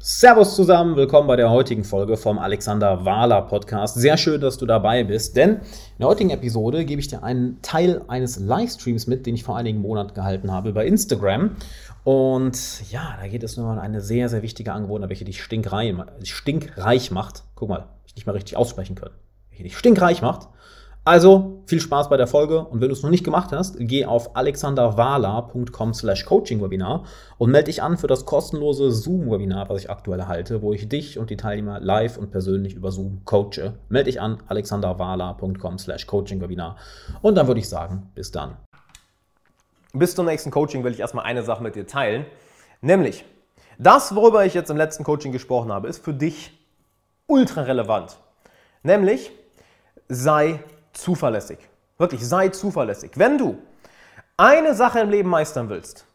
Servus zusammen, willkommen bei der heutigen Folge vom Alexander Wahler Podcast. Sehr schön, dass du dabei bist, denn in der heutigen Episode gebe ich dir einen Teil eines Livestreams mit, den ich vor einigen Monaten gehalten habe bei Instagram. Und ja, da geht es nur um eine sehr, sehr wichtige Angewohnheit, welche dich stinkreich, macht. Guck mal, ich nicht mal richtig aussprechen können. Welche dich stinkreich macht. Also viel Spaß bei der Folge und wenn du es noch nicht gemacht hast, geh auf alexanderwala.com slash coaching-webinar und melde dich an für das kostenlose Zoom-Webinar, was ich aktuell halte, wo ich dich und die Teilnehmer live und persönlich über Zoom coache. Melde dich an alexanderwala.com slash coaching-webinar und dann würde ich sagen, bis dann. Bis zum nächsten Coaching will ich erstmal eine Sache mit dir teilen, nämlich das, worüber ich jetzt im letzten Coaching gesprochen habe, ist für dich ultra relevant. Nämlich sei zuverlässig. Wirklich, sei zuverlässig. Wenn du eine Sache im Leben meistern willst,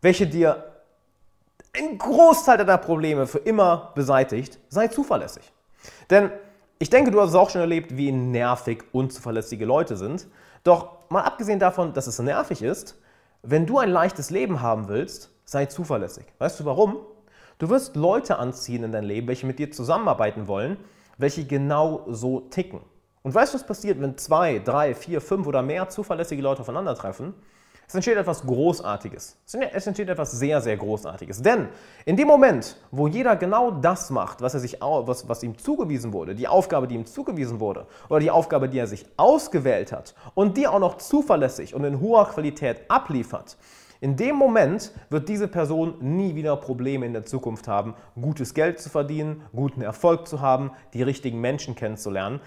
welche dir einen Großteil deiner Probleme für immer beseitigt, sei zuverlässig. Denn ich denke, du hast es auch schon erlebt, wie nervig unzuverlässige Leute sind. Doch mal abgesehen davon, dass es nervig ist, wenn du ein leichtes Leben haben willst, sei zuverlässig. Weißt du warum? Du wirst Leute anziehen in dein Leben, welche mit dir zusammenarbeiten wollen, welche genau so ticken. Und weißt du, was passiert, wenn zwei, drei, vier, fünf oder mehr zuverlässige Leute aufeinandertreffen? Es entsteht etwas Großartiges. Es entsteht etwas sehr, sehr Großartiges. Denn in dem Moment, wo jeder genau das macht, was, er sich, was, was ihm zugewiesen wurde, die Aufgabe, die ihm zugewiesen wurde, oder die Aufgabe, die er sich ausgewählt hat, und die auch noch zuverlässig und in hoher Qualität abliefert, in dem Moment wird diese Person nie wieder Probleme in der Zukunft haben, gutes Geld zu verdienen, guten Erfolg zu haben, die richtigen Menschen kennenzulernen,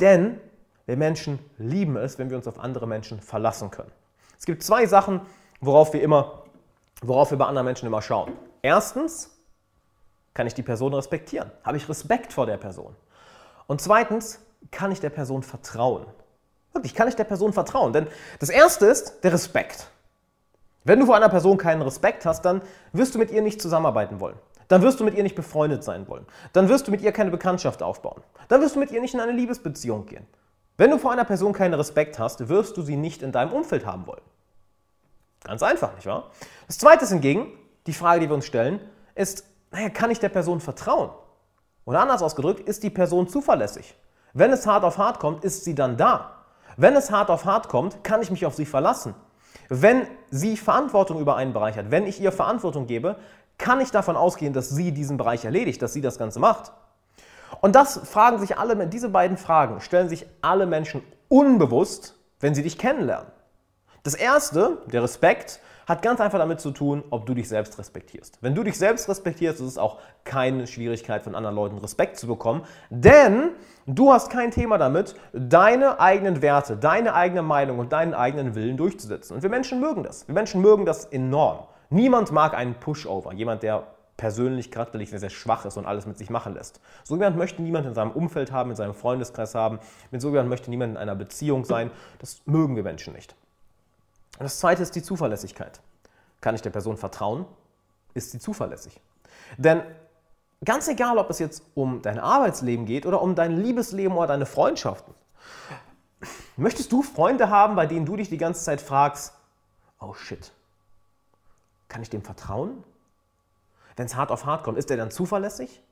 denn wir Menschen lieben es, wenn wir uns auf andere Menschen verlassen können. Es gibt zwei Sachen, worauf wir immer, worauf wir bei anderen Menschen immer schauen. Erstens, kann ich die Person respektieren? Habe ich Respekt vor der Person? Und zweitens, kann ich der Person vertrauen? Wirklich, kann ich der Person vertrauen? Denn das erste ist der Respekt. Wenn du vor einer Person keinen Respekt hast, dann wirst du mit ihr nicht zusammenarbeiten wollen dann wirst du mit ihr nicht befreundet sein wollen. Dann wirst du mit ihr keine Bekanntschaft aufbauen. Dann wirst du mit ihr nicht in eine Liebesbeziehung gehen. Wenn du vor einer Person keinen Respekt hast, wirst du sie nicht in deinem Umfeld haben wollen. Ganz einfach, nicht wahr? Das zweite ist hingegen, die Frage, die wir uns stellen, ist, naja, kann ich der Person vertrauen? Oder anders ausgedrückt, ist die Person zuverlässig? Wenn es hart auf hart kommt, ist sie dann da? Wenn es hart auf hart kommt, kann ich mich auf sie verlassen? Wenn sie Verantwortung über einen Bereich hat, wenn ich ihr Verantwortung gebe, kann ich davon ausgehen, dass sie diesen Bereich erledigt, dass sie das Ganze macht? Und das fragen sich alle, diese beiden Fragen stellen sich alle Menschen unbewusst, wenn sie dich kennenlernen. Das erste, der Respekt, hat ganz einfach damit zu tun, ob du dich selbst respektierst. Wenn du dich selbst respektierst, ist es auch keine Schwierigkeit von anderen Leuten Respekt zu bekommen, denn du hast kein Thema damit, deine eigenen Werte, deine eigene Meinung und deinen eigenen Willen durchzusetzen. Und wir Menschen mögen das. Wir Menschen mögen das enorm. Niemand mag einen Pushover, jemand, der persönlich, charakterlich sehr, sehr schwach ist und alles mit sich machen lässt. So jemand möchte niemand in seinem Umfeld haben, in seinem Freundeskreis haben. Mit so jemand möchte niemand in einer Beziehung sein. Das mögen wir Menschen nicht. Und das zweite ist die Zuverlässigkeit. Kann ich der Person vertrauen? Ist sie zuverlässig? Denn ganz egal, ob es jetzt um dein Arbeitsleben geht oder um dein Liebesleben oder deine Freundschaften, möchtest du Freunde haben, bei denen du dich die ganze Zeit fragst, oh shit, kann ich dem vertrauen? Wenn es hart auf hart kommt, ist er dann zuverlässig?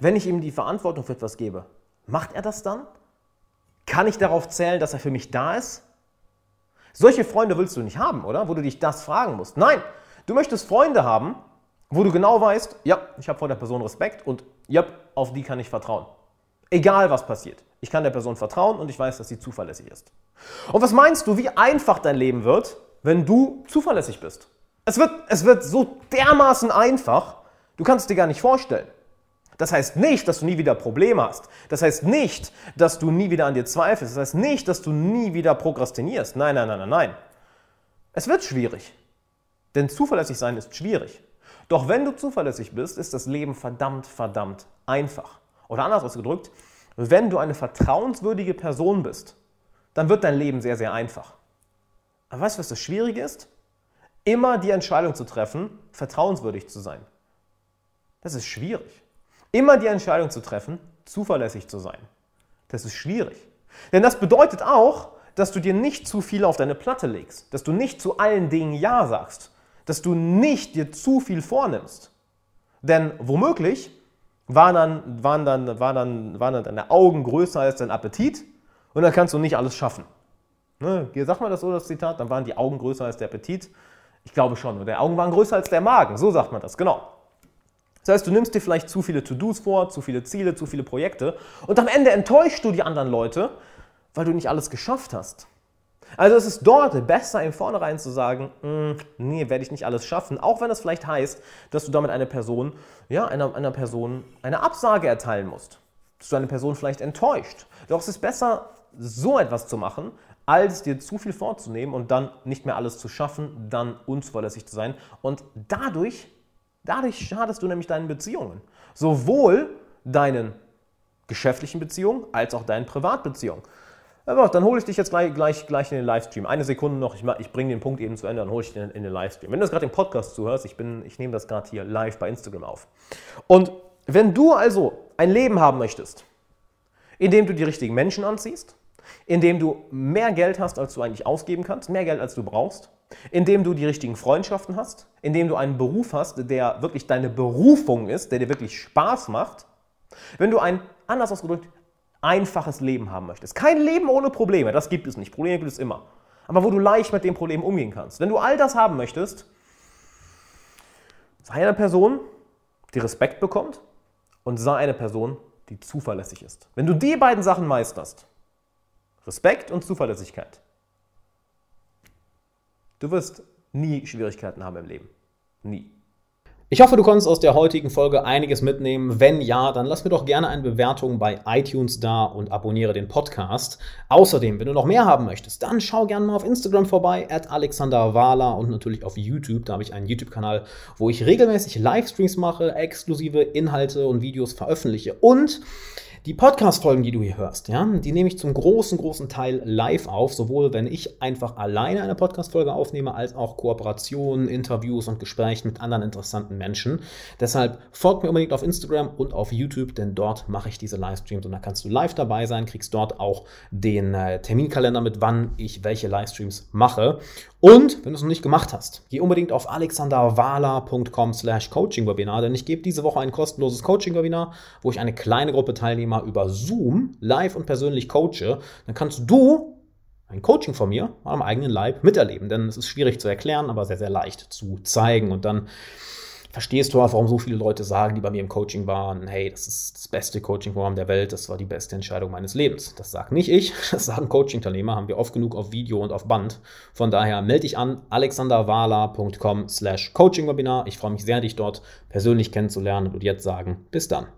Wenn ich ihm die Verantwortung für etwas gebe, macht er das dann? Kann ich darauf zählen, dass er für mich da ist? Solche Freunde willst du nicht haben, oder? Wo du dich das fragen musst. Nein, du möchtest Freunde haben, wo du genau weißt, ja, ich habe vor der Person Respekt und ja, auf die kann ich vertrauen. Egal was passiert. Ich kann der Person vertrauen und ich weiß, dass sie zuverlässig ist. Und was meinst du, wie einfach dein Leben wird, wenn du zuverlässig bist? Es wird, es wird so dermaßen einfach, du kannst es dir gar nicht vorstellen. Das heißt nicht, dass du nie wieder Probleme hast. Das heißt nicht, dass du nie wieder an dir zweifelst. Das heißt nicht, dass du nie wieder prokrastinierst. Nein, nein, nein, nein, nein. Es wird schwierig. Denn zuverlässig sein ist schwierig. Doch wenn du zuverlässig bist, ist das Leben verdammt, verdammt einfach. Oder anders ausgedrückt, wenn du eine vertrauenswürdige Person bist, dann wird dein Leben sehr, sehr einfach. Aber weißt du, was das Schwierige ist? Immer die Entscheidung zu treffen, vertrauenswürdig zu sein. Das ist schwierig. Immer die Entscheidung zu treffen, zuverlässig zu sein. Das ist schwierig. Denn das bedeutet auch, dass du dir nicht zu viel auf deine Platte legst, dass du nicht zu allen Dingen Ja sagst, dass du nicht dir zu viel vornimmst, Denn womöglich waren dann, waren, dann, waren, dann, waren dann deine Augen größer als dein Appetit und dann kannst du nicht alles schaffen. Ne? Sag mal das so, das Zitat, dann waren die Augen größer als der Appetit. Ich glaube schon, die Augen waren größer als der Magen, so sagt man das, genau. Das heißt, du nimmst dir vielleicht zu viele To-Dos vor, zu viele Ziele, zu viele Projekte und am Ende enttäuschst du die anderen Leute, weil du nicht alles geschafft hast. Also es ist dort besser im Vornherein zu sagen, mm, nee, werde ich nicht alles schaffen, auch wenn es vielleicht heißt, dass du damit einer Person, ja, einer, einer Person eine Absage erteilen musst. Dass du eine Person vielleicht enttäuscht. Doch es ist besser, so etwas zu machen, als dir zu viel vorzunehmen und dann nicht mehr alles zu schaffen, dann unzuverlässig zu sein. Und dadurch, dadurch schadest du nämlich deinen Beziehungen. Sowohl deinen geschäftlichen Beziehungen als auch deinen Privatbeziehungen. Aber dann hole ich dich jetzt gleich, gleich, gleich in den Livestream. Eine Sekunde noch, ich, ich bringe den Punkt eben zu Ende, dann hole ich dich in, den Livestream. Wenn du das gerade im Podcast zuhörst, ich, bin, ich nehme das gerade hier live bei Instagram auf. Und wenn du also ein Leben haben möchtest, in dem du die richtigen Menschen anziehst, in dem du mehr Geld hast, als du eigentlich ausgeben kannst, mehr Geld, als du brauchst, in dem du die richtigen Freundschaften hast, in dem du einen Beruf hast, der wirklich deine Berufung ist, der dir wirklich Spaß macht, wenn du ein, anders ausgedrückt, einfaches Leben haben möchtest. Kein Leben ohne Probleme, das gibt es nicht. Probleme gibt es immer. Aber wo du leicht mit den Problemen umgehen kannst. Wenn du all das haben möchtest, sei eine Person, die Respekt bekommt und sei eine Person, die zuverlässig ist. Wenn du die beiden Sachen meisterst, Respekt und Zuverlässigkeit, du wirst nie Schwierigkeiten haben im Leben. Nie. Ich hoffe, du konntest aus der heutigen Folge einiges mitnehmen. Wenn ja, dann lass mir doch gerne eine Bewertung bei iTunes da und abonniere den Podcast. Außerdem, wenn du noch mehr haben möchtest, dann schau gerne mal auf Instagram vorbei, at Alexander Wahler und natürlich auf YouTube. Da habe ich einen YouTube-Kanal, wo ich regelmäßig Livestreams mache, exklusive Inhalte und Videos veröffentliche. Und die Podcast-Folgen, die du hier hörst, ja, die nehme ich zum großen, großen Teil live auf, sowohl wenn ich einfach alleine eine Podcast-Folge aufnehme, als auch Kooperationen, Interviews und Gespräche mit anderen interessanten Menschen. Deshalb folgt mir unbedingt auf Instagram und auf YouTube, denn dort mache ich diese Livestreams und da kannst du live dabei sein, kriegst dort auch den äh, Terminkalender mit, wann ich welche Livestreams mache. Und wenn du es noch nicht gemacht hast, geh unbedingt auf alexanderwala.com slash Coaching-Webinar, denn ich gebe diese Woche ein kostenloses Coaching-Webinar, wo ich eine kleine Gruppe Teilnehmer über Zoom live und persönlich coache. Dann kannst du ein Coaching von mir am eigenen Leib miterleben, denn es ist schwierig zu erklären, aber sehr, sehr leicht zu zeigen. Und dann verstehst du auch, warum so viele Leute sagen, die bei mir im Coaching waren, hey, das ist das beste Coaching-Programm der Welt, das war die beste Entscheidung meines Lebens. Das sage nicht ich, das sagen Coaching-Teilnehmer, haben wir oft genug auf Video und auf Band. Von daher melde dich an alexanderwala.com slash Coaching-Webinar. Ich freue mich sehr, dich dort persönlich kennenzulernen und jetzt sagen, bis dann.